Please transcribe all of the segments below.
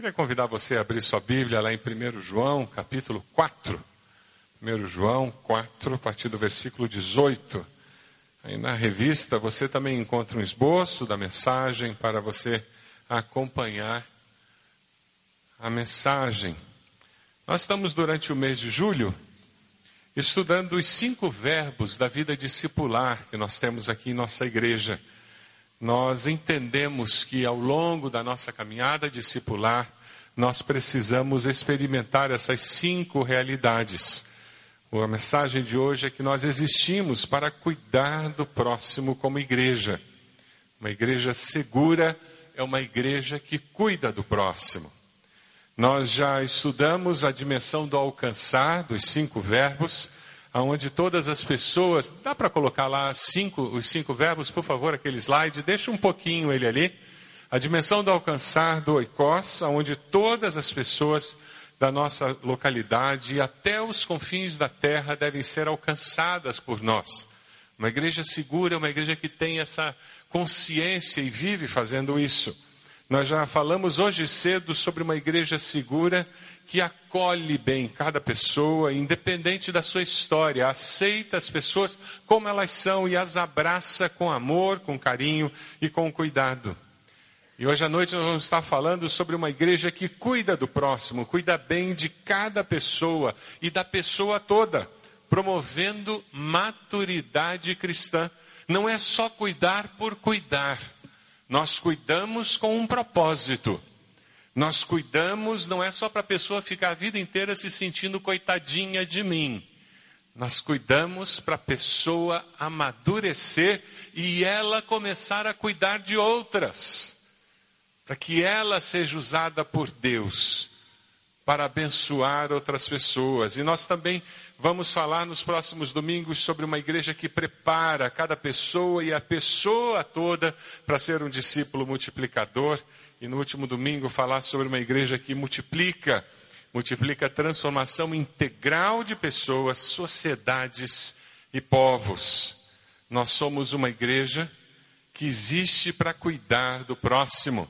Queria convidar você a abrir sua Bíblia lá em 1 João, capítulo 4. 1 João 4, a partir do versículo 18. Aí na revista você também encontra um esboço da mensagem para você acompanhar a mensagem. Nós estamos durante o mês de julho estudando os cinco verbos da vida discipular que nós temos aqui em nossa igreja. Nós entendemos que ao longo da nossa caminhada discipular, nós precisamos experimentar essas cinco realidades. A mensagem de hoje é que nós existimos para cuidar do próximo como igreja. Uma igreja segura é uma igreja que cuida do próximo. Nós já estudamos a dimensão do alcançar, dos cinco verbos, aonde todas as pessoas, dá para colocar lá cinco, os cinco verbos, por favor, aquele slide, deixa um pouquinho ele ali. A dimensão do alcançar do oikos, aonde todas as pessoas da nossa localidade e até os confins da terra devem ser alcançadas por nós. Uma igreja segura, uma igreja que tem essa consciência e vive fazendo isso. Nós já falamos hoje cedo sobre uma igreja segura que acolhe bem cada pessoa, independente da sua história, aceita as pessoas como elas são e as abraça com amor, com carinho e com cuidado. E hoje à noite nós vamos estar falando sobre uma igreja que cuida do próximo, cuida bem de cada pessoa e da pessoa toda, promovendo maturidade cristã. Não é só cuidar por cuidar nós cuidamos com um propósito. Nós cuidamos não é só para a pessoa ficar a vida inteira se sentindo coitadinha de mim. Nós cuidamos para a pessoa amadurecer e ela começar a cuidar de outras. Para que ela seja usada por Deus para abençoar outras pessoas. E nós também vamos falar nos próximos domingos sobre uma igreja que prepara cada pessoa e a pessoa toda para ser um discípulo multiplicador. E no último domingo falar sobre uma igreja que multiplica, multiplica a transformação integral de pessoas, sociedades e povos. Nós somos uma igreja que existe para cuidar do próximo.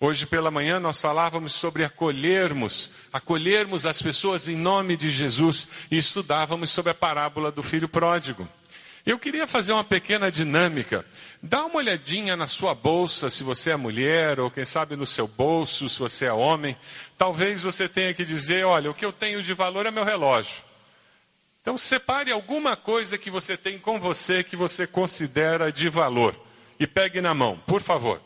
Hoje pela manhã nós falávamos sobre acolhermos, acolhermos as pessoas em nome de Jesus e estudávamos sobre a parábola do filho pródigo. Eu queria fazer uma pequena dinâmica. Dá uma olhadinha na sua bolsa, se você é mulher, ou quem sabe no seu bolso, se você é homem. Talvez você tenha que dizer: olha, o que eu tenho de valor é meu relógio. Então separe alguma coisa que você tem com você que você considera de valor e pegue na mão, por favor.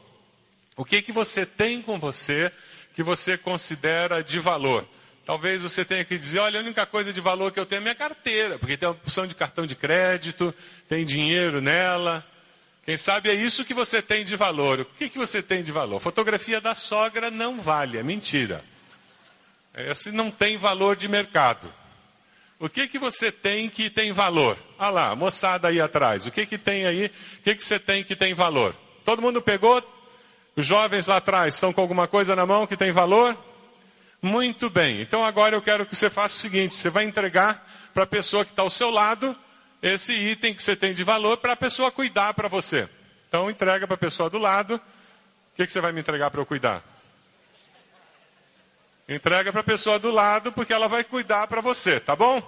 O que que você tem com você que você considera de valor? Talvez você tenha que dizer, olha, a única coisa de valor que eu tenho é minha carteira, porque tem a opção de cartão de crédito, tem dinheiro nela. Quem sabe é isso que você tem de valor. O que, que você tem de valor? Fotografia da sogra não vale, é mentira. Esse não tem valor de mercado. O que que você tem que tem valor? Ah lá, moçada aí atrás. O que que tem aí? O que que você tem que tem valor? Todo mundo pegou? Os jovens lá atrás estão com alguma coisa na mão que tem valor? Muito bem. Então agora eu quero que você faça o seguinte: você vai entregar para a pessoa que está ao seu lado esse item que você tem de valor para a pessoa cuidar para você. Então entrega para a pessoa do lado. O que, que você vai me entregar para eu cuidar? Entrega para a pessoa do lado porque ela vai cuidar para você, tá bom?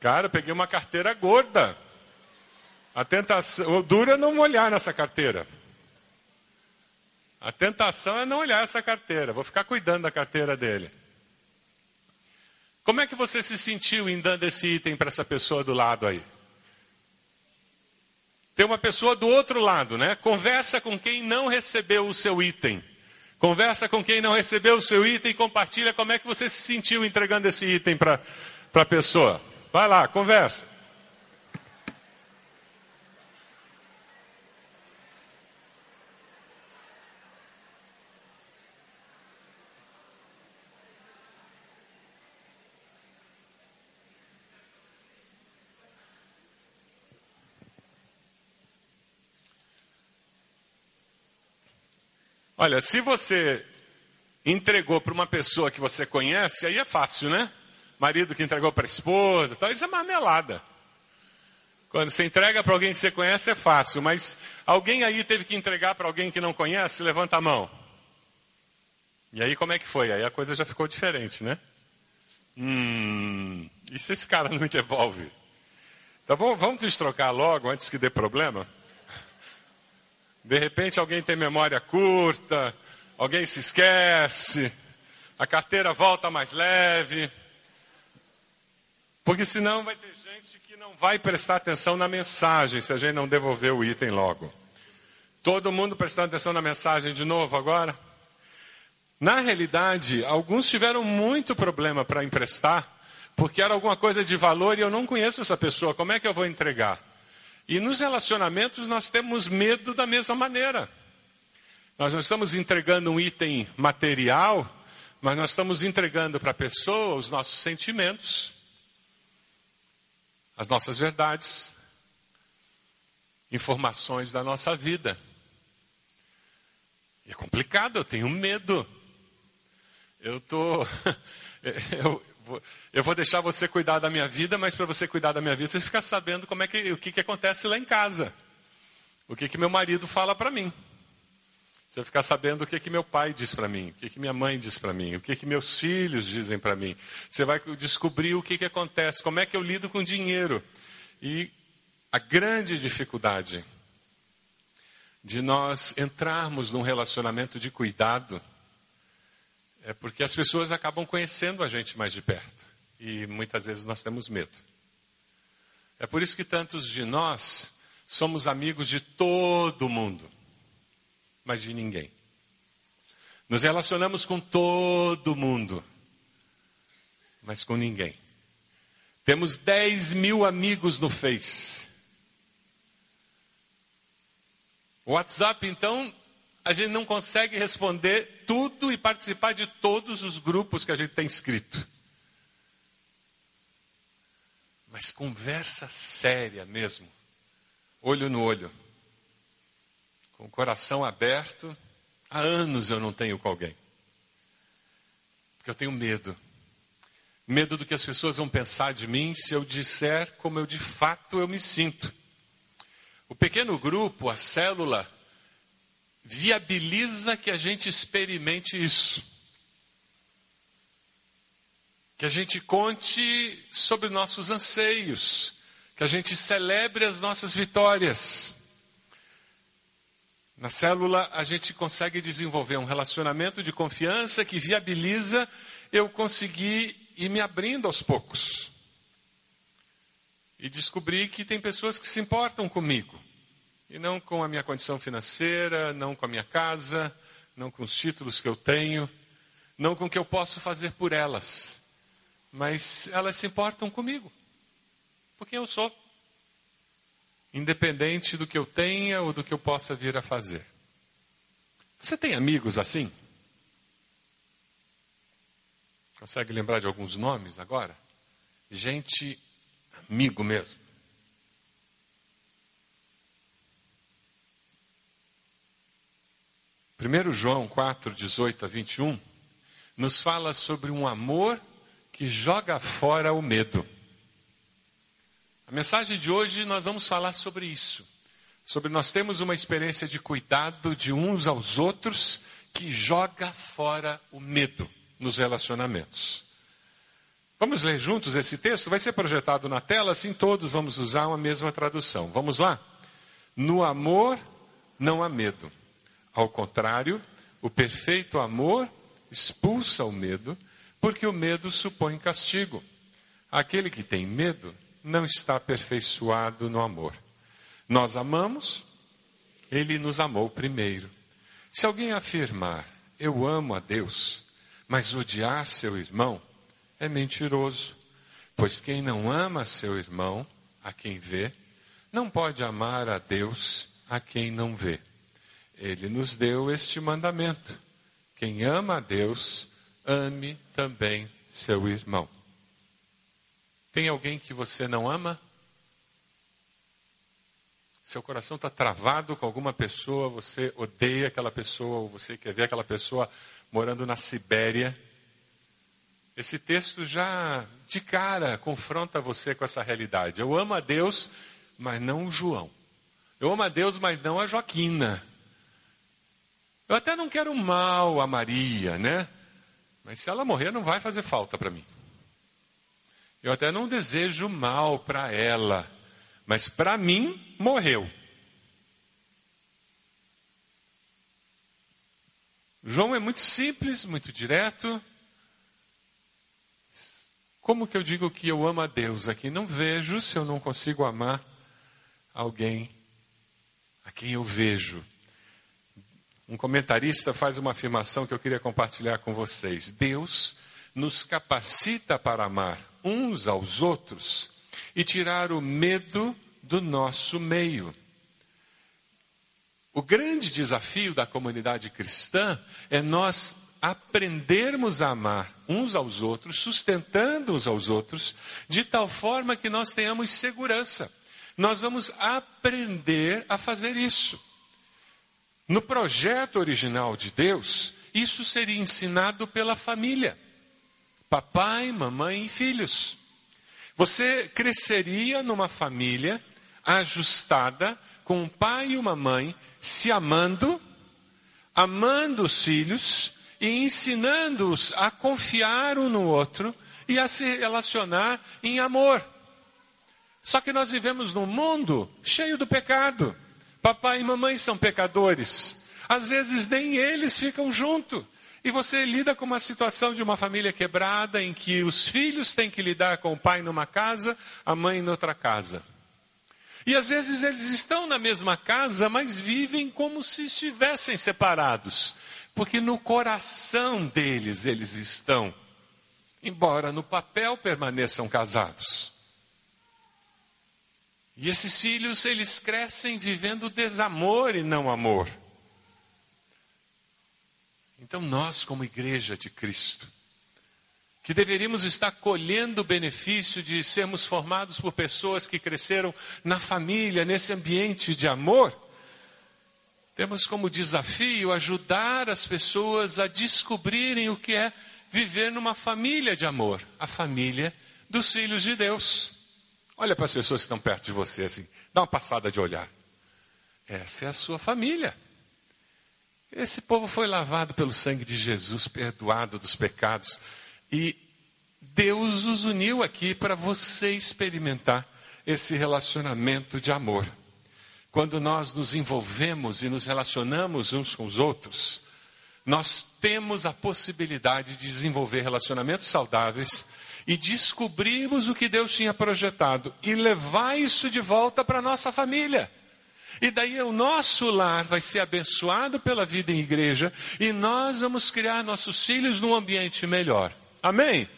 Cara, eu peguei uma carteira gorda. A tentação, o duro é não olhar nessa carteira. A tentação é não olhar essa carteira. Vou ficar cuidando da carteira dele. Como é que você se sentiu em dando esse item para essa pessoa do lado aí? Tem uma pessoa do outro lado, né? Conversa com quem não recebeu o seu item. Conversa com quem não recebeu o seu item e compartilha como é que você se sentiu entregando esse item para a pessoa. Vai lá, conversa. Olha, se você entregou para uma pessoa que você conhece, aí é fácil, né? Marido que entregou para a esposa, tal, isso é marmelada. Quando você entrega para alguém que você conhece é fácil, mas alguém aí teve que entregar para alguém que não conhece? Levanta a mão. E aí como é que foi? Aí a coisa já ficou diferente, né? Hum, e se esse cara não me devolve? Tá bom, vamos destrocar logo antes que dê problema? De repente alguém tem memória curta, alguém se esquece, a carteira volta mais leve. Porque senão vai ter gente que não vai prestar atenção na mensagem se a gente não devolver o item logo. Todo mundo prestando atenção na mensagem de novo agora? Na realidade, alguns tiveram muito problema para emprestar, porque era alguma coisa de valor e eu não conheço essa pessoa, como é que eu vou entregar? E nos relacionamentos nós temos medo da mesma maneira. Nós não estamos entregando um item material, mas nós estamos entregando para a pessoa os nossos sentimentos, as nossas verdades, informações da nossa vida. É complicado, eu tenho medo. Eu tô, eu, eu vou deixar você cuidar da minha vida, mas para você cuidar da minha vida, você fica sabendo como é que, o que, que acontece lá em casa. O que, que meu marido fala para mim. Você ficar sabendo o que, que meu pai diz para mim, o que, que minha mãe diz para mim, o que, que meus filhos dizem para mim. Você vai descobrir o que, que acontece, como é que eu lido com dinheiro. E a grande dificuldade de nós entrarmos num relacionamento de cuidado é porque as pessoas acabam conhecendo a gente mais de perto e muitas vezes nós temos medo. É por isso que tantos de nós somos amigos de todo mundo, mas de ninguém. Nos relacionamos com todo mundo, mas com ninguém. Temos 10 mil amigos no Face. O WhatsApp, então, a gente não consegue responder tudo e participar de todos os grupos que a gente tem escrito. Mas conversa séria mesmo, olho no olho, com o coração aberto. Há anos eu não tenho com alguém. Porque eu tenho medo. Medo do que as pessoas vão pensar de mim se eu disser como eu de fato eu me sinto. O pequeno grupo, a célula, viabiliza que a gente experimente isso. Que a gente conte sobre nossos anseios, que a gente celebre as nossas vitórias. Na célula, a gente consegue desenvolver um relacionamento de confiança que viabiliza eu conseguir ir me abrindo aos poucos. E descobrir que tem pessoas que se importam comigo. E não com a minha condição financeira, não com a minha casa, não com os títulos que eu tenho, não com o que eu posso fazer por elas. Mas elas se importam comigo, por quem eu sou. Independente do que eu tenha ou do que eu possa vir a fazer. Você tem amigos assim? Consegue lembrar de alguns nomes agora? Gente amigo mesmo. 1 João 4, 18 a 21, nos fala sobre um amor que joga fora o medo. A mensagem de hoje nós vamos falar sobre isso. Sobre nós temos uma experiência de cuidado de uns aos outros que joga fora o medo nos relacionamentos. Vamos ler juntos esse texto? Vai ser projetado na tela, assim todos vamos usar uma mesma tradução. Vamos lá? No amor não há medo. Ao contrário, o perfeito amor expulsa o medo, porque o medo supõe castigo. Aquele que tem medo não está aperfeiçoado no amor. Nós amamos, ele nos amou primeiro. Se alguém afirmar, eu amo a Deus, mas odiar seu irmão, é mentiroso. Pois quem não ama seu irmão, a quem vê, não pode amar a Deus a quem não vê. Ele nos deu este mandamento: quem ama a Deus, ame também seu irmão. Tem alguém que você não ama? Seu coração está travado com alguma pessoa, você odeia aquela pessoa, ou você quer ver aquela pessoa morando na Sibéria. Esse texto já de cara confronta você com essa realidade. Eu amo a Deus, mas não o João. Eu amo a Deus, mas não a Joaquina. Eu até não quero mal a Maria, né? Mas se ela morrer, não vai fazer falta para mim. Eu até não desejo mal para ela, mas para mim, morreu. João é muito simples, muito direto. Como que eu digo que eu amo a Deus aqui? Não vejo se eu não consigo amar alguém a quem eu vejo. Um comentarista faz uma afirmação que eu queria compartilhar com vocês. Deus nos capacita para amar uns aos outros e tirar o medo do nosso meio. O grande desafio da comunidade cristã é nós aprendermos a amar uns aos outros, sustentando uns aos outros, de tal forma que nós tenhamos segurança. Nós vamos aprender a fazer isso. No projeto original de Deus, isso seria ensinado pela família. Papai, mamãe e filhos. Você cresceria numa família ajustada, com um pai e uma mãe se amando, amando os filhos e ensinando-os a confiar um no outro e a se relacionar em amor. Só que nós vivemos num mundo cheio do pecado. Papai e mamãe são pecadores. Às vezes nem eles ficam junto. E você lida com uma situação de uma família quebrada em que os filhos têm que lidar com o pai numa casa, a mãe noutra casa. E às vezes eles estão na mesma casa, mas vivem como se estivessem separados. Porque no coração deles eles estão, embora no papel permaneçam casados. E esses filhos, eles crescem vivendo desamor e não amor. Então, nós, como igreja de Cristo, que deveríamos estar colhendo o benefício de sermos formados por pessoas que cresceram na família, nesse ambiente de amor, temos como desafio ajudar as pessoas a descobrirem o que é viver numa família de amor, a família dos filhos de Deus. Olha para as pessoas que estão perto de você assim, dá uma passada de olhar. Essa é a sua família. Esse povo foi lavado pelo sangue de Jesus, perdoado dos pecados. E Deus os uniu aqui para você experimentar esse relacionamento de amor. Quando nós nos envolvemos e nos relacionamos uns com os outros, nós temos a possibilidade de desenvolver relacionamentos saudáveis e descobrirmos o que Deus tinha projetado e levar isso de volta para a nossa família. E daí o nosso lar vai ser abençoado pela vida em igreja e nós vamos criar nossos filhos num ambiente melhor. Amém?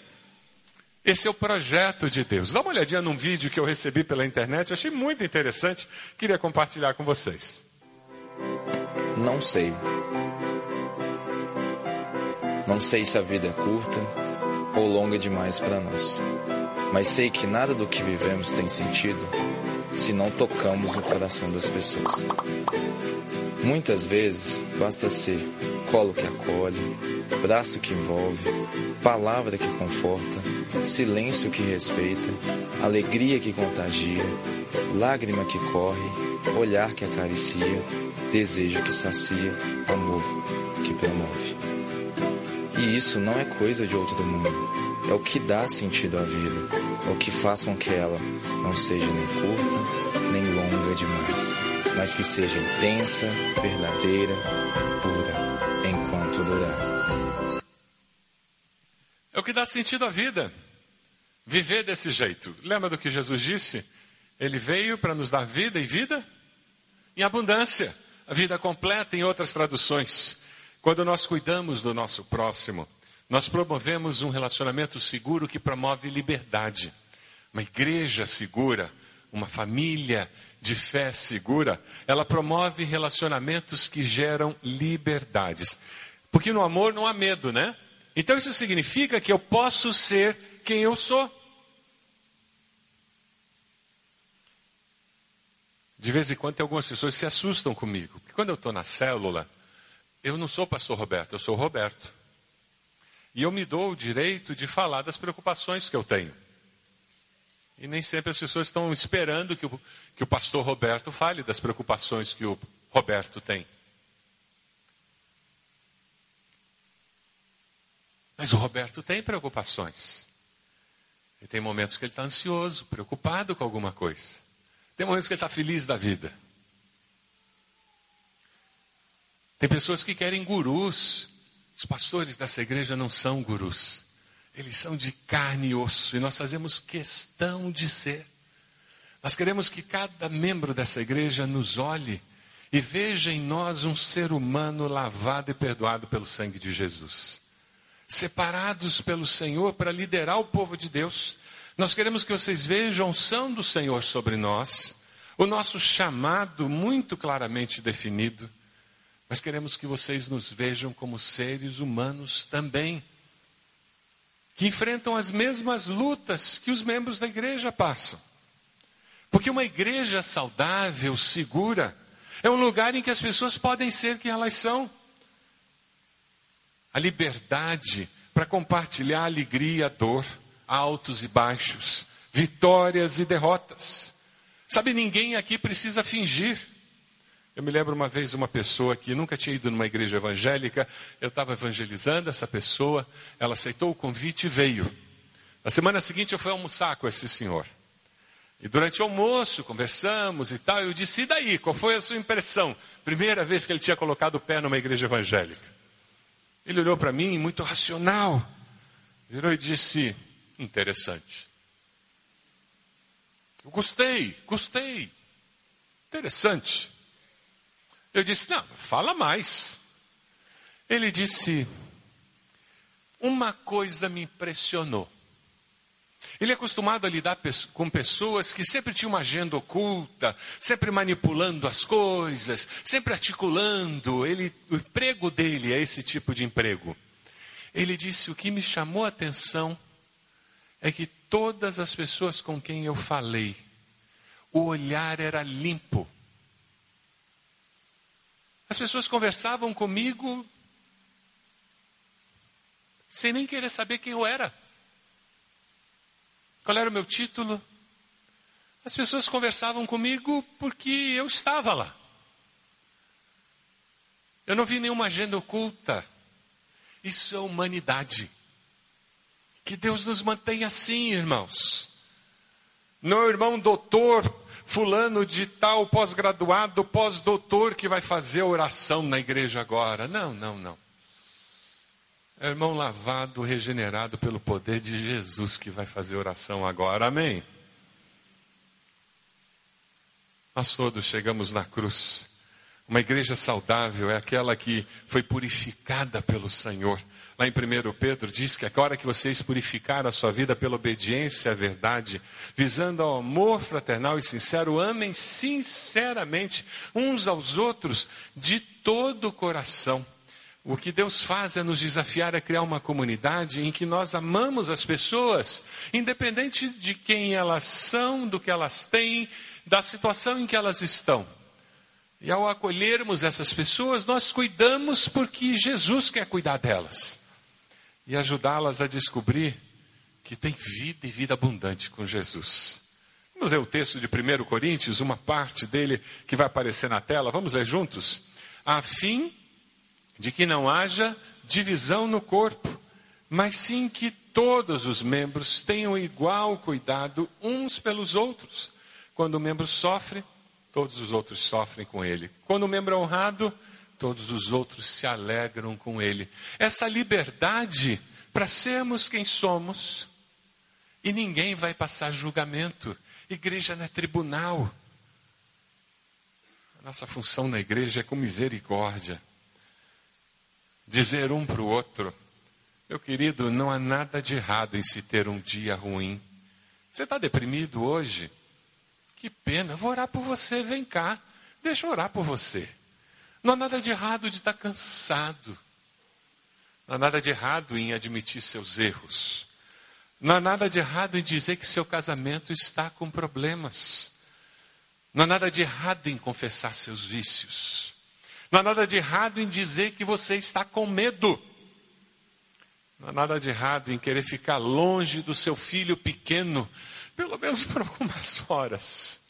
Esse é o projeto de Deus. Dá uma olhadinha num vídeo que eu recebi pela internet, achei muito interessante, queria compartilhar com vocês. Não sei. Não sei se a vida é curta ou longa demais para nós. Mas sei que nada do que vivemos tem sentido se não tocamos no coração das pessoas. Muitas vezes basta ser colo que acolhe, braço que envolve, palavra que conforta, silêncio que respeita, alegria que contagia, lágrima que corre, olhar que acaricia, desejo que sacia, amor que promove. E isso não é coisa de outro mundo. É o que dá sentido à vida. É o que faz com que ela não seja nem curta, nem longa demais, mas que seja intensa, verdadeira, pura, enquanto durar. É o que dá sentido à vida. Viver desse jeito. Lembra do que Jesus disse? Ele veio para nos dar vida e vida em abundância. A vida completa em outras traduções. Quando nós cuidamos do nosso próximo, nós promovemos um relacionamento seguro que promove liberdade. Uma igreja segura, uma família de fé segura, ela promove relacionamentos que geram liberdades. Porque no amor não há medo, né? Então isso significa que eu posso ser quem eu sou. De vez em quando tem algumas pessoas que se assustam comigo. Porque quando eu estou na célula, eu não sou pastor Roberto, eu sou Roberto. E eu me dou o direito de falar das preocupações que eu tenho. E nem sempre as pessoas estão esperando que o, que o pastor Roberto fale das preocupações que o Roberto tem. Mas o Roberto tem preocupações. E tem momentos que ele está ansioso, preocupado com alguma coisa. Tem momentos que ele está feliz da vida. Tem pessoas que querem gurus. Os pastores dessa igreja não são gurus. Eles são de carne e osso. E nós fazemos questão de ser. Nós queremos que cada membro dessa igreja nos olhe e veja em nós um ser humano lavado e perdoado pelo sangue de Jesus separados pelo Senhor para liderar o povo de Deus. Nós queremos que vocês vejam a unção do Senhor sobre nós, o nosso chamado muito claramente definido, mas queremos que vocês nos vejam como seres humanos também, que enfrentam as mesmas lutas que os membros da igreja passam. Porque uma igreja saudável, segura, é um lugar em que as pessoas podem ser quem elas são a liberdade para compartilhar alegria, dor, altos e baixos, vitórias e derrotas. Sabe, ninguém aqui precisa fingir. Eu me lembro uma vez uma pessoa que nunca tinha ido numa igreja evangélica, eu estava evangelizando essa pessoa, ela aceitou o convite e veio. Na semana seguinte eu fui almoçar com esse senhor. E durante o almoço, conversamos e tal, eu disse, e daí, qual foi a sua impressão? Primeira vez que ele tinha colocado o pé numa igreja evangélica. Ele olhou para mim, muito racional, virou e disse: Interessante. Eu gostei, gostei. Interessante. Eu disse: Não, fala mais. Ele disse: Uma coisa me impressionou. Ele é acostumado a lidar com pessoas que sempre tinham uma agenda oculta, sempre manipulando as coisas, sempre articulando. Ele, o emprego dele é esse tipo de emprego. Ele disse: O que me chamou a atenção é que todas as pessoas com quem eu falei, o olhar era limpo. As pessoas conversavam comigo sem nem querer saber quem eu era. Qual era o meu título? As pessoas conversavam comigo porque eu estava lá. Eu não vi nenhuma agenda oculta. Isso é humanidade. Que Deus nos mantenha assim, irmãos. Não, irmão doutor, fulano de tal, pós-graduado, pós-doutor, que vai fazer oração na igreja agora. Não, não, não. É o irmão lavado, regenerado pelo poder de Jesus que vai fazer oração agora. Amém? Nós todos chegamos na cruz. Uma igreja saudável é aquela que foi purificada pelo Senhor. Lá em 1 Pedro diz que a hora que vocês purificaram a sua vida pela obediência à verdade, visando ao amor fraternal e sincero, amem sinceramente uns aos outros de todo o coração o que Deus faz é nos desafiar a criar uma comunidade em que nós amamos as pessoas, independente de quem elas são, do que elas têm, da situação em que elas estão. E ao acolhermos essas pessoas, nós cuidamos porque Jesus quer cuidar delas e ajudá-las a descobrir que tem vida e vida abundante com Jesus. Vamos ler o texto de 1 Coríntios, uma parte dele que vai aparecer na tela. Vamos ler juntos? A fim de que não haja divisão no corpo, mas sim que todos os membros tenham igual cuidado uns pelos outros. Quando o membro sofre, todos os outros sofrem com ele. Quando o membro é honrado, todos os outros se alegram com ele. Essa liberdade para sermos quem somos, e ninguém vai passar julgamento. Igreja não é tribunal. A nossa função na igreja é com misericórdia dizer um para o outro: meu querido, não há nada de errado em se ter um dia ruim. Você está deprimido hoje? Que pena, vou orar por você, vem cá, deixa eu orar por você. Não há nada de errado de estar cansado. Não há nada de errado em admitir seus erros. Não há nada de errado em dizer que seu casamento está com problemas. Não há nada de errado em confessar seus vícios. Não há nada de errado em dizer que você está com medo. Não há nada de errado em querer ficar longe do seu filho pequeno, pelo menos por algumas horas.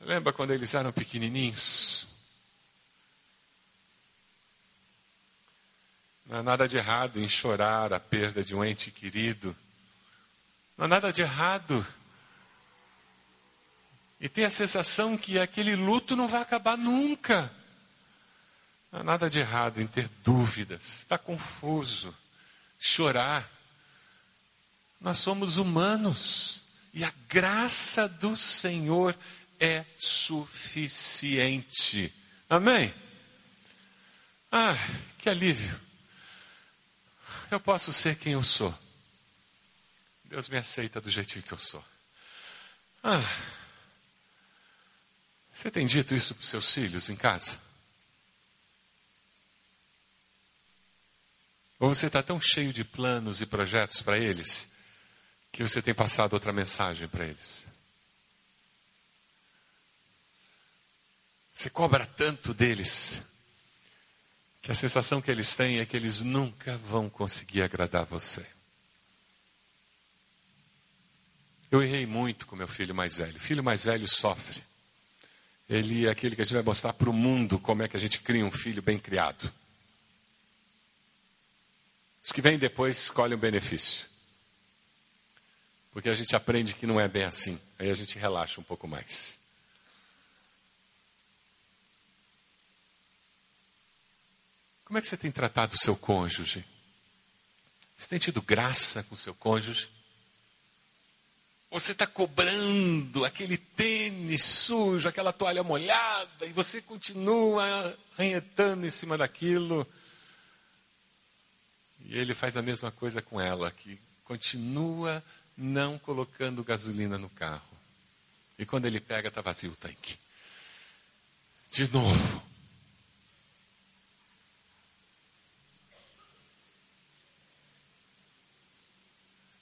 Lembra quando eles eram pequenininhos? Não há nada de errado em chorar a perda de um ente querido. Não há nada de errado. E ter a sensação que aquele luto não vai acabar nunca. Não há nada de errado em ter dúvidas, estar confuso, chorar. Nós somos humanos e a graça do Senhor é suficiente. Amém? Ah, que alívio. Eu posso ser quem eu sou. Deus me aceita do jeitinho que eu sou. Ah, você tem dito isso para os seus filhos em casa? Ou você está tão cheio de planos e projetos para eles que você tem passado outra mensagem para eles? Você cobra tanto deles que a sensação que eles têm é que eles nunca vão conseguir agradar você. Eu errei muito com meu filho mais velho. O filho mais velho sofre. Ele é aquele que a gente vai mostrar para o mundo como é que a gente cria um filho bem criado. Os que vêm depois escolhem o benefício. Porque a gente aprende que não é bem assim. Aí a gente relaxa um pouco mais. Como é que você tem tratado o seu cônjuge? Você tem tido graça com o seu cônjuge? Você está cobrando aquele tênis sujo, aquela toalha molhada, e você continua arranhetando em cima daquilo. E ele faz a mesma coisa com ela, que continua não colocando gasolina no carro. E quando ele pega, está vazio o tanque. De novo.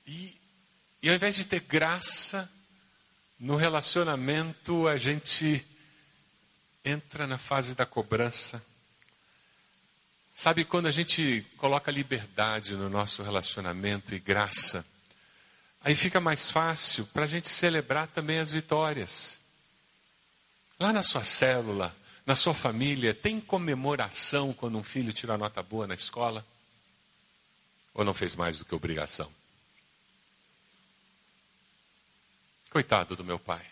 E, e ao invés de ter graça no relacionamento, a gente entra na fase da cobrança Sabe, quando a gente coloca liberdade no nosso relacionamento e graça, aí fica mais fácil para a gente celebrar também as vitórias. Lá na sua célula, na sua família, tem comemoração quando um filho tira nota boa na escola? Ou não fez mais do que obrigação? Coitado do meu pai.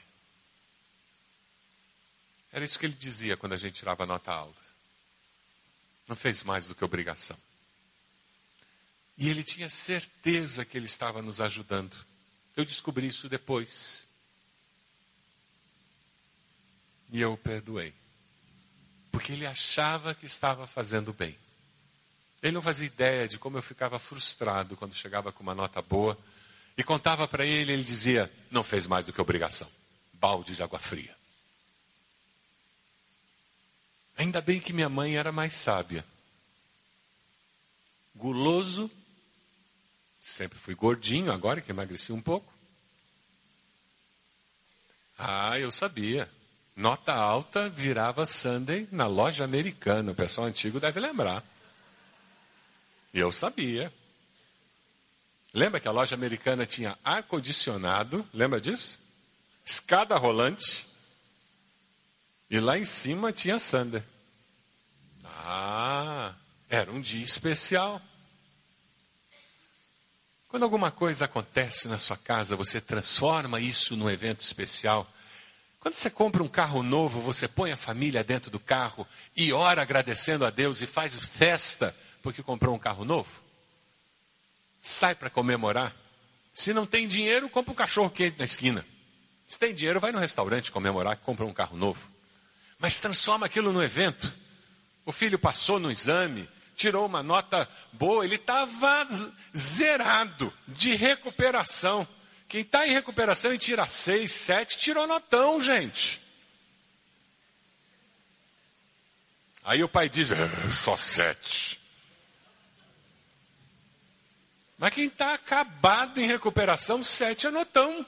Era isso que ele dizia quando a gente tirava nota alta. Não fez mais do que obrigação. E ele tinha certeza que ele estava nos ajudando. Eu descobri isso depois. E eu o perdoei. Porque ele achava que estava fazendo bem. Ele não fazia ideia de como eu ficava frustrado quando chegava com uma nota boa e contava para ele, ele dizia: não fez mais do que obrigação. Balde de água fria. Ainda bem que minha mãe era mais sábia. Guloso, sempre fui gordinho, agora que emagreci um pouco. Ah, eu sabia. Nota alta virava Sunday na loja americana. O pessoal antigo deve lembrar. Eu sabia. Lembra que a loja americana tinha ar-condicionado? Lembra disso? Escada rolante. E lá em cima tinha Sander. Ah, era um dia especial. Quando alguma coisa acontece na sua casa, você transforma isso num evento especial. Quando você compra um carro novo, você põe a família dentro do carro e ora agradecendo a Deus e faz festa porque comprou um carro novo. Sai para comemorar. Se não tem dinheiro, compra um cachorro quente na esquina. Se tem dinheiro, vai no restaurante comemorar que comprou um carro novo mas transforma aquilo no evento. O filho passou no exame, tirou uma nota boa, ele estava zerado de recuperação. Quem está em recuperação e tira seis, sete, tirou notão, gente. Aí o pai diz, é, só sete. Mas quem está acabado em recuperação, sete é notão.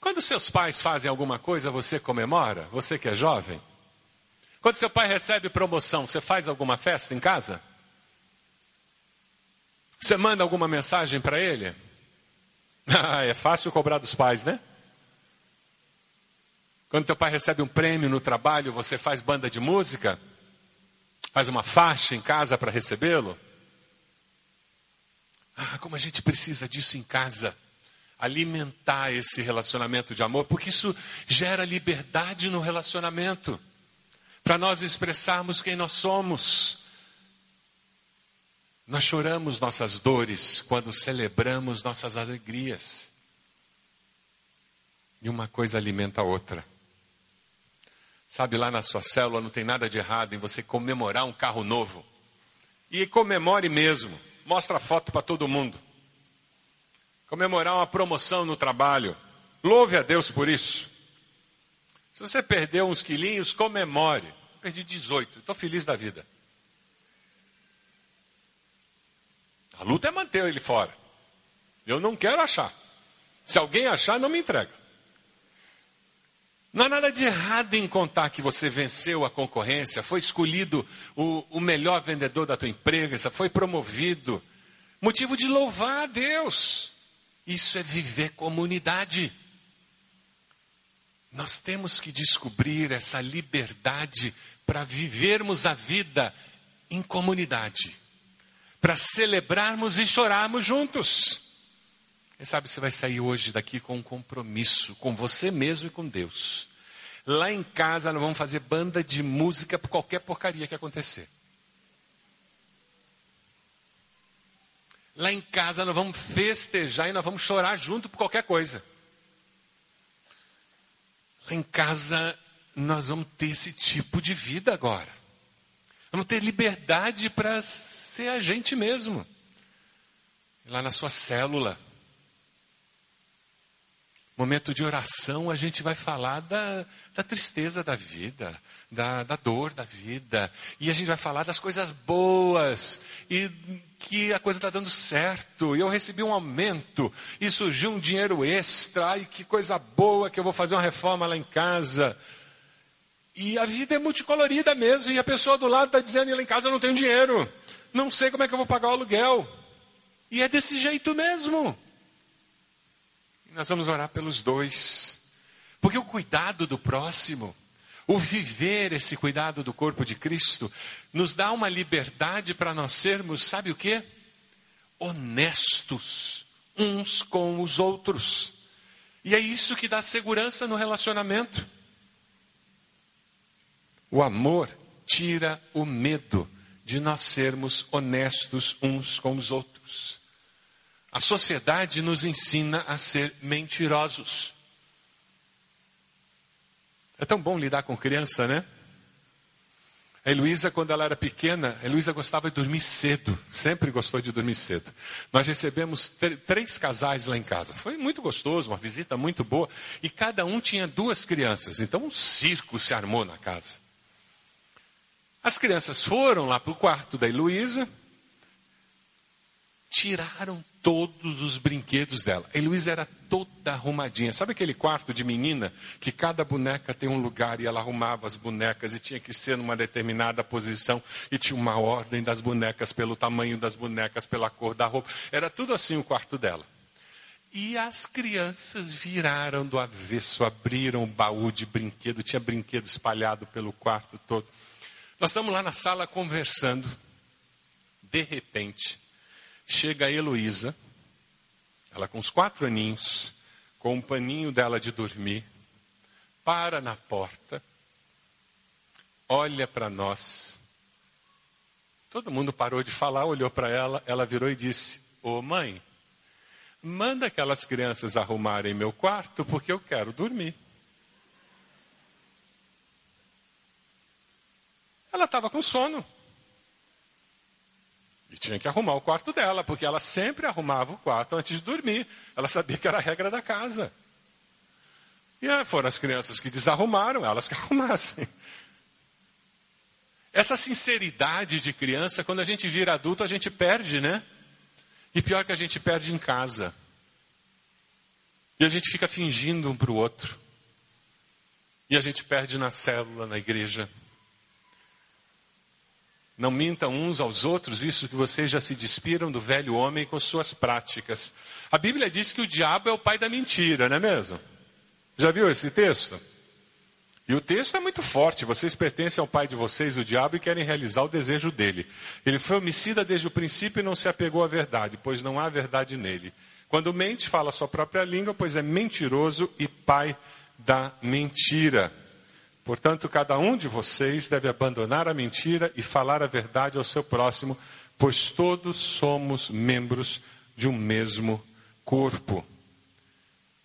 Quando seus pais fazem alguma coisa, você comemora? Você que é jovem? Quando seu pai recebe promoção, você faz alguma festa em casa? Você manda alguma mensagem para ele? Ah, é fácil cobrar dos pais, né? Quando teu pai recebe um prêmio no trabalho, você faz banda de música? Faz uma faixa em casa para recebê-lo? Ah, como a gente precisa disso em casa. Alimentar esse relacionamento de amor, porque isso gera liberdade no relacionamento. Para nós expressarmos quem nós somos. Nós choramos nossas dores quando celebramos nossas alegrias. E uma coisa alimenta a outra. Sabe, lá na sua célula não tem nada de errado em você comemorar um carro novo. E comemore mesmo. Mostra a foto para todo mundo. Comemorar uma promoção no trabalho. Louve a Deus por isso. Se você perdeu uns quilinhos, comemore. Perdi 18, estou feliz da vida. A luta é manter ele fora. Eu não quero achar. Se alguém achar, não me entrega. Não há nada de errado em contar que você venceu a concorrência, foi escolhido o, o melhor vendedor da tua empresa, foi promovido. Motivo de louvar a Deus. Isso é viver comunidade. Nós temos que descobrir essa liberdade para vivermos a vida em comunidade para celebrarmos e chorarmos juntos. Quem sabe você vai sair hoje daqui com um compromisso com você mesmo e com Deus. Lá em casa nós vamos fazer banda de música por qualquer porcaria que acontecer. Lá em casa nós vamos festejar e nós vamos chorar junto por qualquer coisa. Lá em casa nós vamos ter esse tipo de vida agora. Vamos ter liberdade para ser a gente mesmo. Lá na sua célula. Momento de oração, a gente vai falar da, da tristeza da vida, da, da dor da vida. E a gente vai falar das coisas boas. E que a coisa está dando certo. E eu recebi um aumento. E surgiu um dinheiro extra. E que coisa boa que eu vou fazer uma reforma lá em casa. E a vida é multicolorida mesmo, e a pessoa do lado está dizendo, lá em casa eu não tenho dinheiro, não sei como é que eu vou pagar o aluguel. E é desse jeito mesmo. Nós vamos orar pelos dois. Porque o cuidado do próximo, o viver esse cuidado do corpo de Cristo, nos dá uma liberdade para nós sermos, sabe o que? Honestos uns com os outros. E é isso que dá segurança no relacionamento. O amor tira o medo de nós sermos honestos uns com os outros. A sociedade nos ensina a ser mentirosos. É tão bom lidar com criança, né? A Heloísa, quando ela era pequena, a Heloísa gostava de dormir cedo, sempre gostou de dormir cedo. Nós recebemos três casais lá em casa. Foi muito gostoso, uma visita muito boa. E cada um tinha duas crianças, então um circo se armou na casa. As crianças foram lá para o quarto da Heloísa, tiraram todos os brinquedos dela. A Heloísa era toda arrumadinha. Sabe aquele quarto de menina que cada boneca tem um lugar e ela arrumava as bonecas e tinha que ser numa determinada posição e tinha uma ordem das bonecas pelo tamanho das bonecas, pela cor da roupa. Era tudo assim o quarto dela. E as crianças viraram do avesso, abriram o baú de brinquedo, tinha brinquedo espalhado pelo quarto todo. Nós estamos lá na sala conversando. De repente, chega a Heloísa, ela com os quatro aninhos, com um paninho dela de dormir, para na porta, olha para nós. Todo mundo parou de falar, olhou para ela, ela virou e disse: Ô mãe, manda aquelas crianças arrumarem meu quarto porque eu quero dormir. Ela estava com sono. E tinha que arrumar o quarto dela, porque ela sempre arrumava o quarto antes de dormir. Ela sabia que era a regra da casa. E foram as crianças que desarrumaram, elas que arrumassem. Essa sinceridade de criança, quando a gente vira adulto, a gente perde, né? E pior que a gente perde em casa. E a gente fica fingindo um para o outro. E a gente perde na célula, na igreja. Não mintam uns aos outros, visto que vocês já se despiram do velho homem com suas práticas. A Bíblia diz que o diabo é o pai da mentira, não é mesmo? Já viu esse texto? E o texto é muito forte. Vocês pertencem ao pai de vocês, o diabo, e querem realizar o desejo dele. Ele foi homicida desde o princípio e não se apegou à verdade, pois não há verdade nele. Quando mente, fala sua própria língua, pois é mentiroso e pai da mentira. Portanto, cada um de vocês deve abandonar a mentira e falar a verdade ao seu próximo, pois todos somos membros de um mesmo corpo.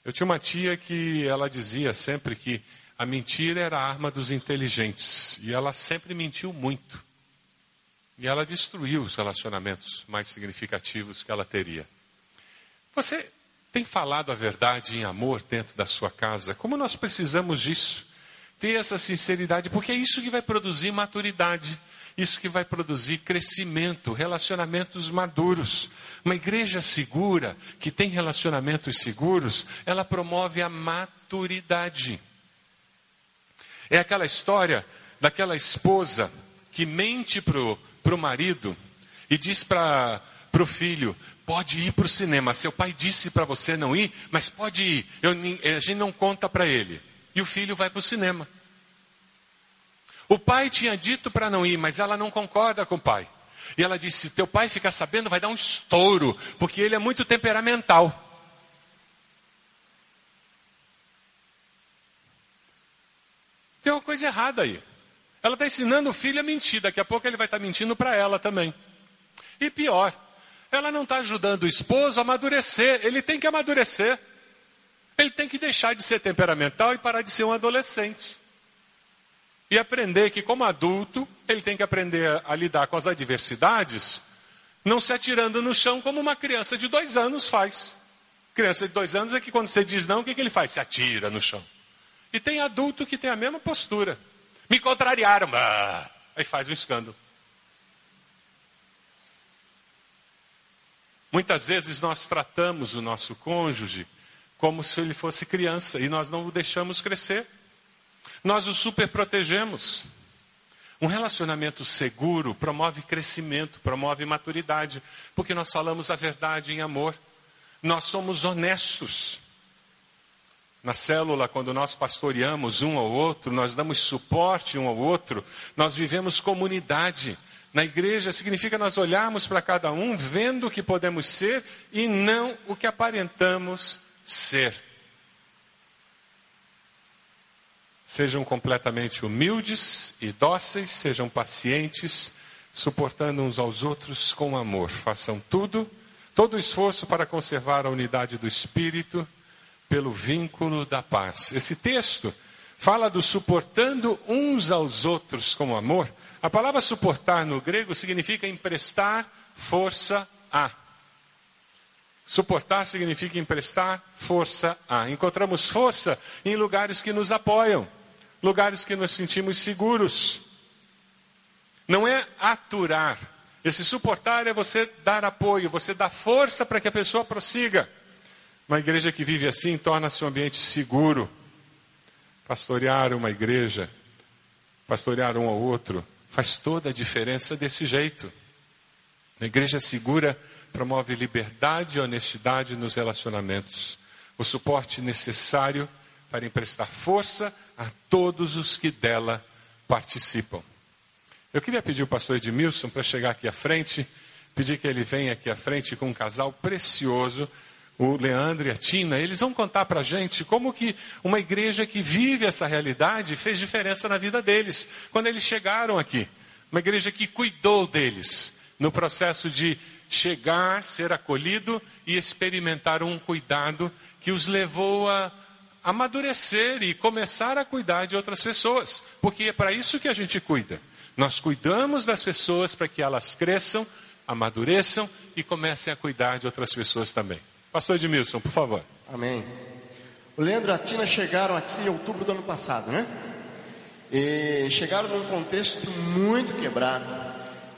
Eu tinha uma tia que ela dizia sempre que a mentira era a arma dos inteligentes. E ela sempre mentiu muito. E ela destruiu os relacionamentos mais significativos que ela teria. Você tem falado a verdade em amor dentro da sua casa? Como nós precisamos disso? Ter essa sinceridade, porque é isso que vai produzir maturidade, isso que vai produzir crescimento, relacionamentos maduros. Uma igreja segura, que tem relacionamentos seguros, ela promove a maturidade. É aquela história daquela esposa que mente para o marido e diz para o filho: pode ir para o cinema. Seu pai disse para você não ir, mas pode ir. Eu, a gente não conta para ele. E o filho vai para o cinema. O pai tinha dito para não ir, mas ela não concorda com o pai. E ela disse: Teu pai ficar sabendo vai dar um estouro, porque ele é muito temperamental. Tem uma coisa errada aí. Ela está ensinando o filho a mentir, daqui a pouco ele vai estar tá mentindo para ela também. E pior, ela não está ajudando o esposo a amadurecer, ele tem que amadurecer. Ele tem que deixar de ser temperamental e parar de ser um adolescente. E aprender que, como adulto, ele tem que aprender a, lidar com as adversidades, não se atirando no chão como uma criança de dois anos faz. Criança de dois anos é que quando você diz não, o que, que ele faz? Se atira no chão. E tem adulto que tem a mesma postura. Me contrariaram, ah, aí faz um escândalo. Muitas vezes nós tratamos o nosso cônjuge como se ele fosse criança e nós não o deixamos crescer. Nós o superprotegemos. Um relacionamento seguro promove crescimento, promove maturidade, porque nós falamos a verdade em amor. Nós somos honestos. Na célula, quando nós pastoreamos um ao outro, nós damos suporte um ao outro, nós vivemos comunidade. Na igreja significa nós olharmos para cada um, vendo o que podemos ser e não o que aparentamos ser. Sejam completamente humildes e dóceis, sejam pacientes, suportando uns aos outros com amor. Façam tudo, todo o esforço para conservar a unidade do espírito pelo vínculo da paz. Esse texto fala do suportando uns aos outros com amor. A palavra suportar no grego significa emprestar força a. Suportar significa emprestar força a. Encontramos força em lugares que nos apoiam, lugares que nos sentimos seguros. Não é aturar. Esse suportar é você dar apoio, você dar força para que a pessoa prossiga. Uma igreja que vive assim torna-se um ambiente seguro. Pastorear uma igreja, pastorear um ao outro, faz toda a diferença desse jeito. A igreja segura promove liberdade e honestidade nos relacionamentos, o suporte necessário para emprestar força a todos os que dela participam. Eu queria pedir o pastor Edmilson para chegar aqui à frente, pedir que ele venha aqui à frente com um casal precioso, o Leandro e a Tina. Eles vão contar para a gente como que uma igreja que vive essa realidade fez diferença na vida deles, quando eles chegaram aqui. Uma igreja que cuidou deles no processo de chegar, ser acolhido e experimentar um cuidado que os levou a amadurecer e começar a cuidar de outras pessoas, porque é para isso que a gente cuida. Nós cuidamos das pessoas para que elas cresçam, amadureçam e comecem a cuidar de outras pessoas também. Pastor Edmilson, por favor. Amém. O Leandro e a Tina chegaram aqui em outubro do ano passado, né? E chegaram num contexto muito quebrado.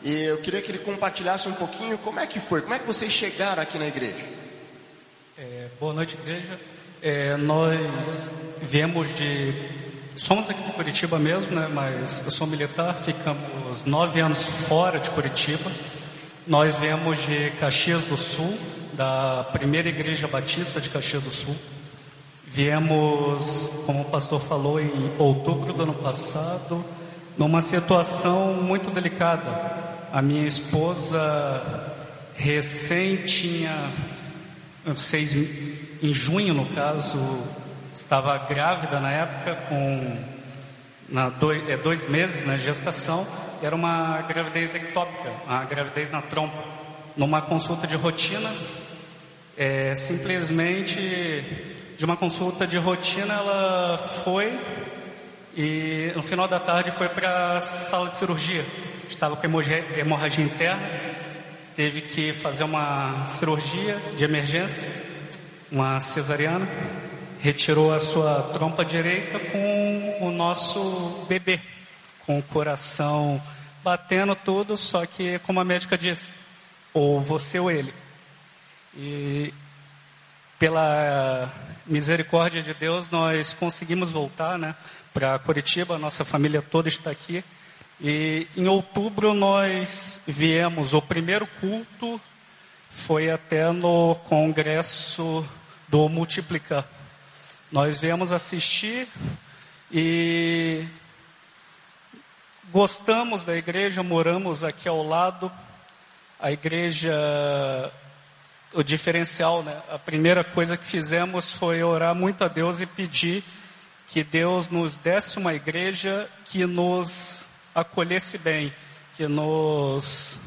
E eu queria que ele compartilhasse um pouquinho como é que foi, como é que vocês chegaram aqui na igreja. É, boa noite, igreja. É, nós viemos de somos aqui de Curitiba mesmo, né? Mas eu sou militar, ficamos nove anos fora de Curitiba. Nós viemos de Caxias do Sul, da primeira igreja batista de Caxias do Sul. Viemos, como o pastor falou, em outubro do ano passado, numa situação muito delicada. A minha esposa recém tinha seis, em junho, no caso, estava grávida na época, com na dois, é, dois meses na né, gestação, era uma gravidez ectópica, uma gravidez na trompa. Numa consulta de rotina, é, simplesmente de uma consulta de rotina, ela foi e no final da tarde foi para a sala de cirurgia. Estava com hemorragia interna, teve que fazer uma cirurgia de emergência, uma cesariana retirou a sua trompa direita com o nosso bebê, com o coração batendo tudo, só que como a médica disse, ou você ou ele. E pela misericórdia de Deus nós conseguimos voltar, né, para Curitiba, nossa família toda está aqui. E em outubro nós viemos, o primeiro culto foi até no congresso do Multiplicar. Nós viemos assistir e gostamos da igreja, moramos aqui ao lado. A igreja, o diferencial, né? A primeira coisa que fizemos foi orar muito a Deus e pedir que Deus nos desse uma igreja que nos acolhesse bem, que nos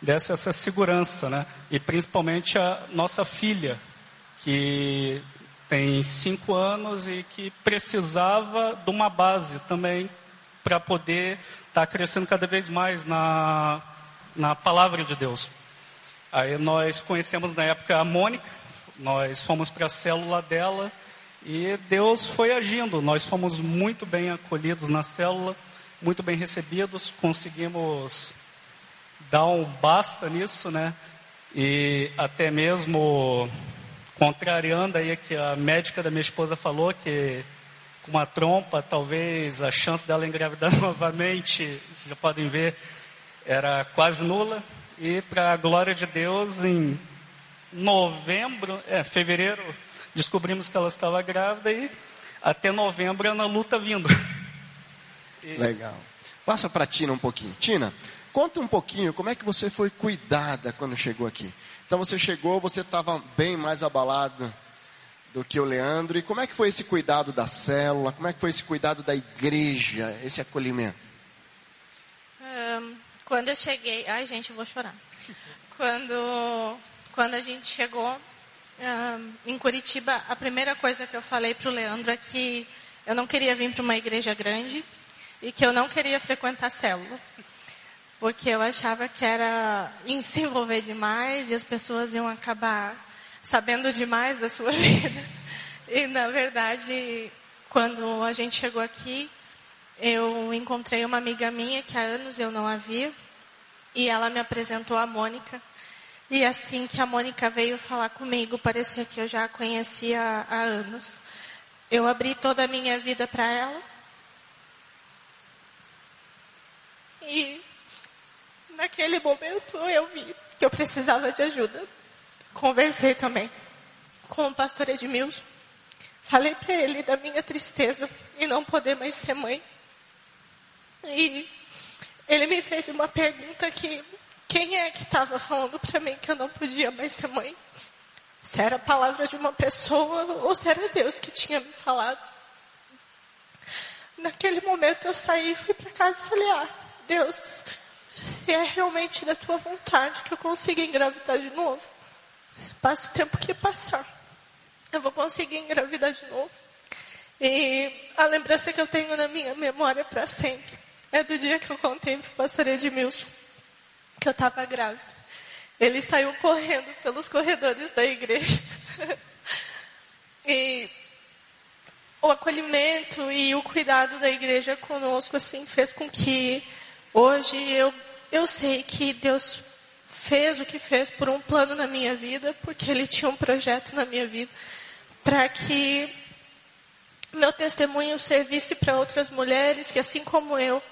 desse essa segurança, né? E principalmente a nossa filha, que tem cinco anos e que precisava de uma base também para poder estar tá crescendo cada vez mais na, na palavra de Deus. Aí nós conhecemos na época a Mônica, nós fomos para a célula dela e Deus foi agindo. Nós fomos muito bem acolhidos na célula, muito bem recebidos, conseguimos dar um basta nisso, né? E até mesmo contrariando aí que a médica da minha esposa falou que com uma trompa, talvez a chance dela engravidar novamente, vocês já podem ver, era quase nula. E para a glória de Deus, em novembro, é, fevereiro, descobrimos que ela estava grávida e até novembro é na luta vindo. Legal. Passa para Tina um pouquinho. Tina, conta um pouquinho como é que você foi cuidada quando chegou aqui. Então você chegou, você estava bem mais abalado do que o Leandro. E como é que foi esse cuidado da célula? Como é que foi esse cuidado da igreja, esse acolhimento? Um, quando eu cheguei, ai gente, eu vou chorar. Quando, quando a gente chegou um, em Curitiba, a primeira coisa que eu falei para o Leandro é que eu não queria vir para uma igreja grande e que eu não queria frequentar célula porque eu achava que era em se envolver demais e as pessoas iam acabar sabendo demais da sua vida. E na verdade, quando a gente chegou aqui, eu encontrei uma amiga minha que há anos eu não havia e ela me apresentou a Mônica. E assim que a Mônica veio falar comigo, parecia que eu já a conhecia há anos. Eu abri toda a minha vida para ela. E naquele momento eu vi que eu precisava de ajuda. Conversei também com o pastor Edmilson. Falei para ele da minha tristeza e não poder mais ser mãe. E ele me fez uma pergunta que quem é que estava falando para mim que eu não podia mais ser mãe? Se era a palavra de uma pessoa ou se era Deus que tinha me falado. Naquele momento eu saí, fui para casa e falei: Ah, Deus, se é realmente da tua vontade que eu consiga engravidar de novo. Passa o tempo que passar. Eu vou conseguir engravidar de novo. E a lembrança que eu tenho na minha memória para sempre é do dia que eu contei para o pastor Edmilson que eu estava grávida. Ele saiu correndo pelos corredores da igreja. e o acolhimento e o cuidado da igreja conosco assim fez com que hoje eu eu sei que Deus fez o que fez por um plano na minha vida, porque Ele tinha um projeto na minha vida, para que meu testemunho servisse para outras mulheres que, assim como eu,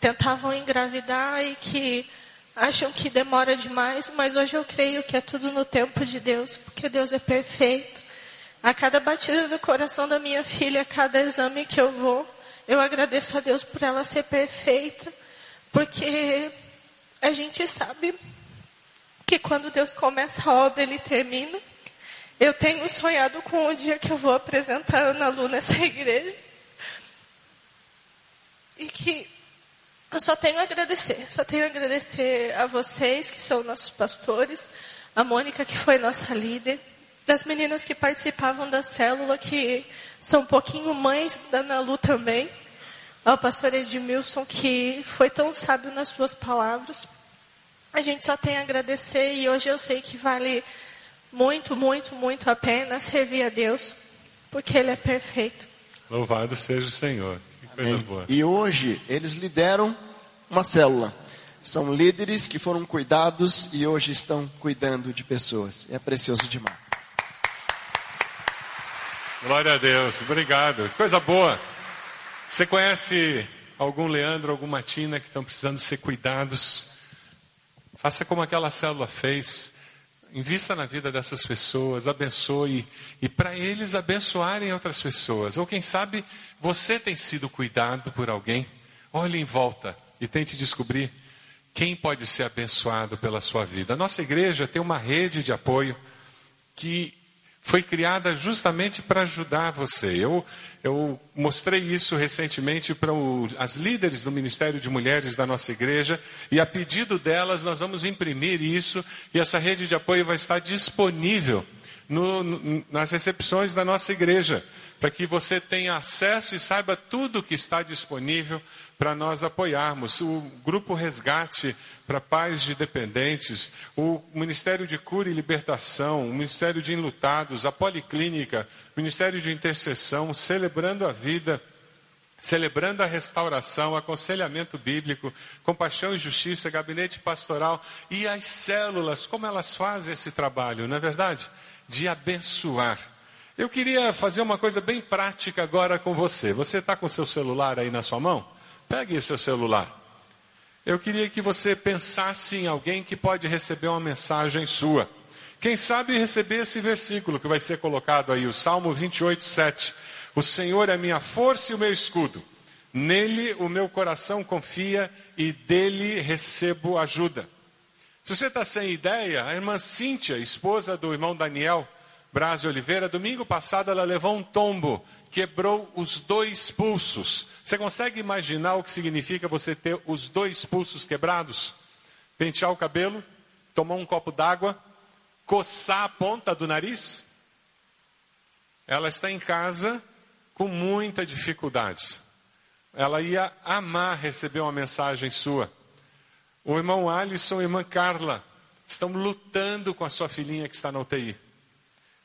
tentavam engravidar e que acham que demora demais, mas hoje eu creio que é tudo no tempo de Deus, porque Deus é perfeito. A cada batida do coração da minha filha, a cada exame que eu vou, eu agradeço a Deus por ela ser perfeita, porque a gente sabe que quando Deus começa a obra, Ele termina. Eu tenho sonhado com o dia que eu vou apresentar a Ana Lu nessa igreja. E que eu só tenho a agradecer. Só tenho a agradecer a vocês, que são nossos pastores, a Mônica, que foi nossa líder, das meninas que participavam da célula, que são um pouquinho mães da Ana Lu também, ao pastor Edmilson, que foi tão sábio nas suas palavras. A gente só tem a agradecer e hoje eu sei que vale muito, muito, muito a pena servir a Deus, porque Ele é perfeito. Louvado seja o Senhor. Que coisa Amém. boa. E hoje eles lideram uma célula. São líderes que foram cuidados e hoje estão cuidando de pessoas. É precioso demais. Glória a Deus. Obrigado. Que Coisa boa. Você conhece algum Leandro, alguma Tina que estão precisando ser cuidados? Faça como aquela célula fez. Invista na vida dessas pessoas, abençoe e para eles abençoarem outras pessoas. Ou quem sabe você tem sido cuidado por alguém. Olhe em volta e tente descobrir quem pode ser abençoado pela sua vida. A nossa igreja tem uma rede de apoio que foi criada justamente para ajudar você. Eu, eu mostrei isso recentemente para o, as líderes do Ministério de Mulheres da nossa igreja e a pedido delas nós vamos imprimir isso e essa rede de apoio vai estar disponível no, no, nas recepções da nossa igreja para que você tenha acesso e saiba tudo que está disponível para nós apoiarmos. O Grupo Resgate para Pais de Dependentes, o Ministério de Cura e Libertação, o Ministério de Enlutados, a Policlínica, o Ministério de Intercessão, Celebrando a Vida, celebrando a restauração, aconselhamento bíblico, compaixão e justiça, gabinete pastoral e as células, como elas fazem esse trabalho, não é verdade? De abençoar. Eu queria fazer uma coisa bem prática agora com você. Você está com seu celular aí na sua mão? Pegue o seu celular. Eu queria que você pensasse em alguém que pode receber uma mensagem sua. Quem sabe receber esse versículo que vai ser colocado aí, o Salmo 28, 7. O Senhor é minha força e o meu escudo. Nele o meu coração confia e dele recebo ajuda. Se você está sem ideia, a irmã Cíntia, esposa do irmão Daniel Braz de Oliveira, domingo passado ela levou um tombo, quebrou os dois pulsos. Você consegue imaginar o que significa você ter os dois pulsos quebrados? Pentear o cabelo, tomar um copo d'água, coçar a ponta do nariz? Ela está em casa com muita dificuldade. Ela ia amar receber uma mensagem sua. O irmão Alisson e a irmã Carla estão lutando com a sua filhinha que está na UTI.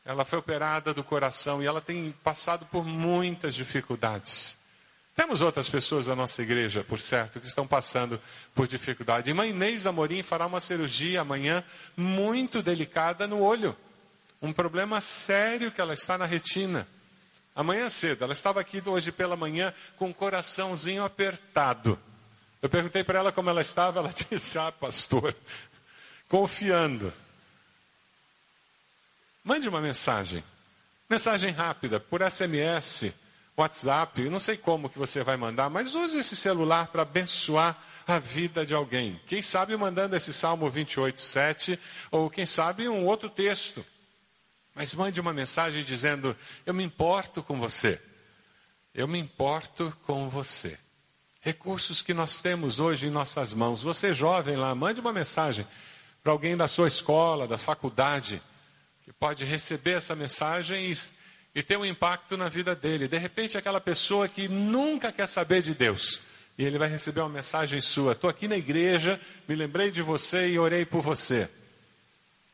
Ela foi operada do coração e ela tem passado por muitas dificuldades. Temos outras pessoas da nossa igreja, por certo, que estão passando por dificuldade. Irmã Inês Amorim fará uma cirurgia amanhã muito delicada no olho. Um problema sério que ela está na retina. Amanhã cedo, ela estava aqui hoje pela manhã com o coraçãozinho apertado. Eu perguntei para ela como ela estava, ela disse: Ah, pastor, confiando. Mande uma mensagem. Mensagem rápida, por SMS, WhatsApp, não sei como que você vai mandar, mas use esse celular para abençoar a vida de alguém. Quem sabe mandando esse Salmo 28, 7, ou quem sabe um outro texto. Mas mande uma mensagem dizendo: Eu me importo com você. Eu me importo com você. Recursos que nós temos hoje em nossas mãos. Você jovem lá, mande uma mensagem para alguém da sua escola, da faculdade, que pode receber essa mensagem e, e ter um impacto na vida dele. De repente, aquela pessoa que nunca quer saber de Deus. E ele vai receber uma mensagem sua. Estou aqui na igreja, me lembrei de você e orei por você.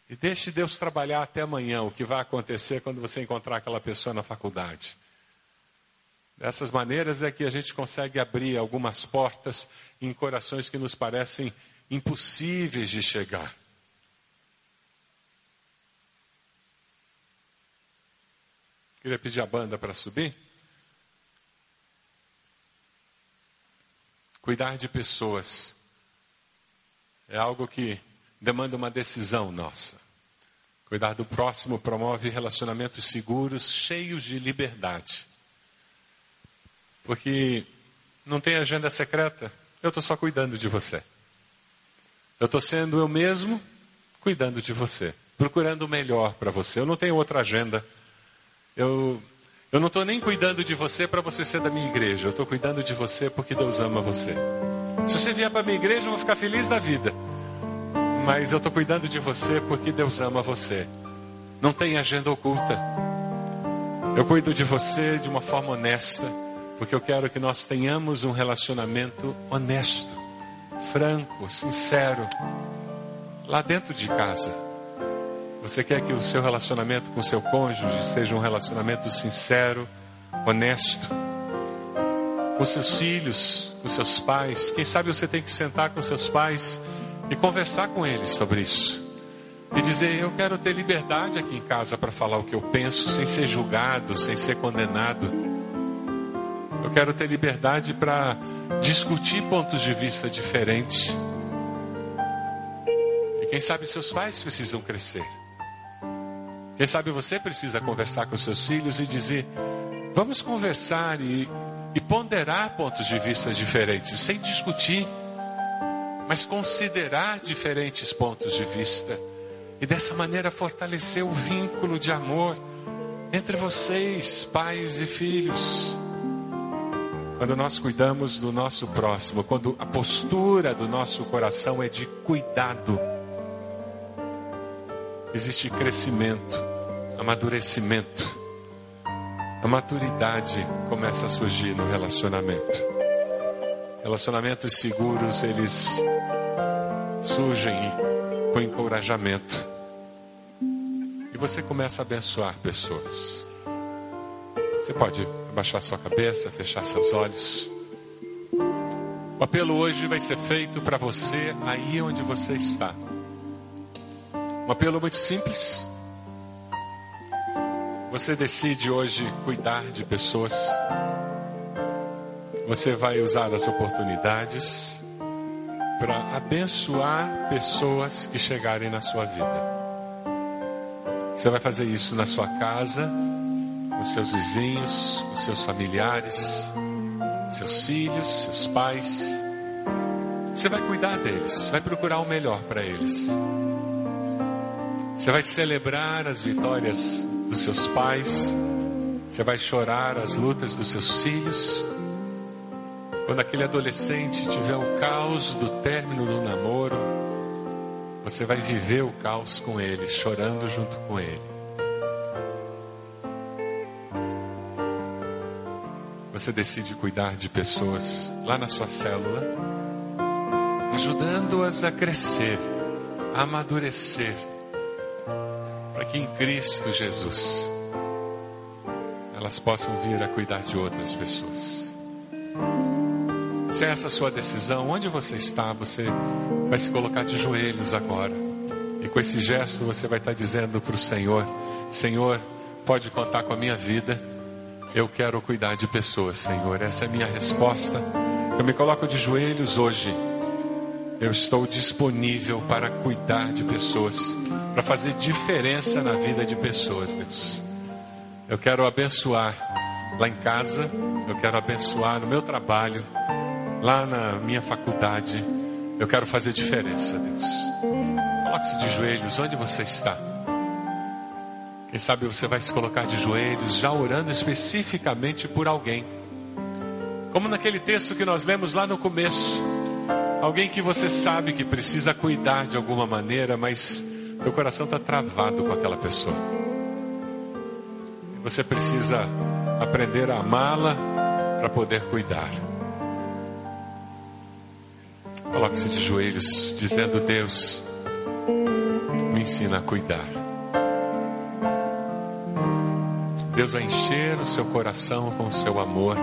E deixe Deus trabalhar até amanhã o que vai acontecer quando você encontrar aquela pessoa na faculdade. Dessas maneiras é que a gente consegue abrir algumas portas em corações que nos parecem impossíveis de chegar. Queria pedir a banda para subir. Cuidar de pessoas é algo que demanda uma decisão nossa. Cuidar do próximo promove relacionamentos seguros, cheios de liberdade. Porque não tem agenda secreta, eu estou só cuidando de você. Eu estou sendo eu mesmo cuidando de você, procurando o melhor para você. Eu não tenho outra agenda secreta eu, eu não estou nem cuidando de você para você ser da minha igreja. Eu estou cuidando de você porque Deus ama você. Se você vier para a minha igreja, eu vou ficar feliz da vida. Mas eu estou cuidando de você porque Deus ama você. Não tem agenda oculta. Eu cuido de você de uma forma honesta, porque eu quero que nós tenhamos um relacionamento honesto, franco, sincero, lá dentro de casa. Você quer que o seu relacionamento com o seu cônjuge seja um relacionamento sincero, honesto, com seus filhos, com seus pais. Quem sabe você tem que sentar com seus pais e conversar com eles sobre isso. E dizer: Eu quero ter liberdade aqui em casa para falar o que eu penso, sem ser julgado, sem ser condenado. Eu quero ter liberdade para discutir pontos de vista diferentes. E quem sabe seus pais precisam crescer. Quem sabe você precisa conversar com seus filhos e dizer: Vamos conversar e, e ponderar pontos de vista diferentes, sem discutir mas considerar diferentes pontos de vista e dessa maneira fortalecer o vínculo de amor entre vocês, pais e filhos. Quando nós cuidamos do nosso próximo, quando a postura do nosso coração é de cuidado, existe crescimento, amadurecimento, a maturidade começa a surgir no relacionamento. Relacionamentos seguros, eles surgem com encorajamento. E você começa a abençoar pessoas. Você pode abaixar sua cabeça, fechar seus olhos. O apelo hoje vai ser feito para você aí onde você está. Um apelo muito simples. Você decide hoje cuidar de pessoas. Você vai usar as oportunidades para abençoar pessoas que chegarem na sua vida. Você vai fazer isso na sua casa, com seus vizinhos, com seus familiares, seus filhos, seus pais. Você vai cuidar deles, vai procurar o melhor para eles. Você vai celebrar as vitórias dos seus pais, você vai chorar as lutas dos seus filhos. Quando aquele adolescente tiver o caos do término do namoro, você vai viver o caos com ele, chorando junto com ele. Você decide cuidar de pessoas lá na sua célula, ajudando-as a crescer, a amadurecer, para que em Cristo Jesus elas possam vir a cuidar de outras pessoas. Se é essa a sua decisão, onde você está, você vai se colocar de joelhos agora. E com esse gesto você vai estar dizendo para o Senhor: Senhor, pode contar com a minha vida. Eu quero cuidar de pessoas, Senhor. Essa é a minha resposta. Eu me coloco de joelhos hoje. Eu estou disponível para cuidar de pessoas, para fazer diferença na vida de pessoas, Deus. Eu quero abençoar lá em casa, eu quero abençoar no meu trabalho, lá na minha faculdade. Eu quero fazer diferença, Deus. Coloque-se de joelhos onde você está. Quem sabe você vai se colocar de joelhos, já orando especificamente por alguém. Como naquele texto que nós lemos lá no começo. Alguém que você sabe que precisa cuidar de alguma maneira, mas teu coração está travado com aquela pessoa. Você precisa aprender a amá-la para poder cuidar. Coloque-se de joelhos, dizendo: Deus, me ensina a cuidar. Deus vai encher o seu coração com o seu amor.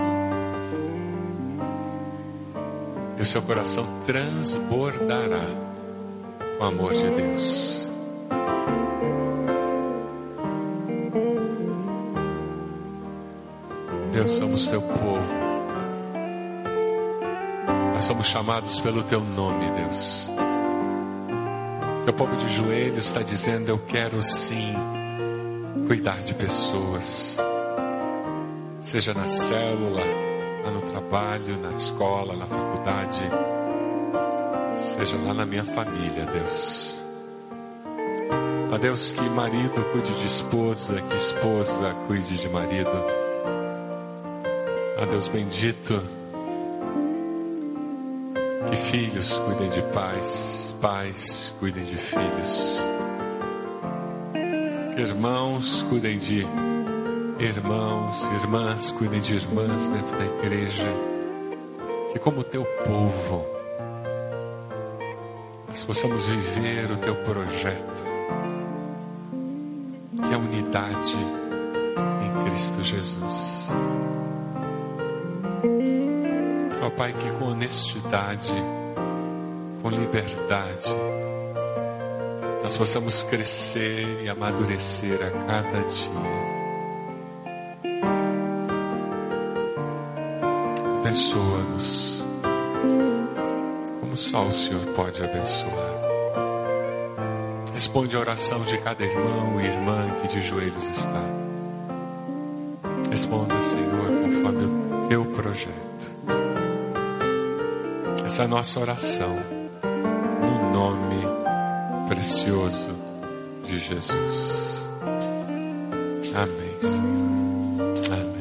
E o seu coração transbordará com o amor de Deus. Deus, somos teu povo Nós somos chamados pelo teu nome, Deus. Teu povo de joelhos está dizendo: Eu quero sim cuidar de pessoas, seja na célula, lá no trabalho, na escola, na faculdade, seja lá na minha família, Deus. A Deus que marido cuide de esposa, que esposa cuide de marido. A Deus bendito, que filhos cuidem de pais, pais cuidem de filhos. Que irmãos cuidem de irmãos, irmãs cuidem de irmãs dentro da igreja. Que como teu povo, nós possamos viver o teu projeto, que é a unidade em Cristo Jesus. Ó Pai, que com honestidade, com liberdade, nós possamos crescer e amadurecer a cada dia. Abençoa-nos, como só o Senhor pode abençoar. Responde a oração de cada irmão e irmã que de joelhos está. Responda, Senhor, conforme o teu projeto. Essa é a nossa oração, no nome precioso de Jesus. Amém, Senhor.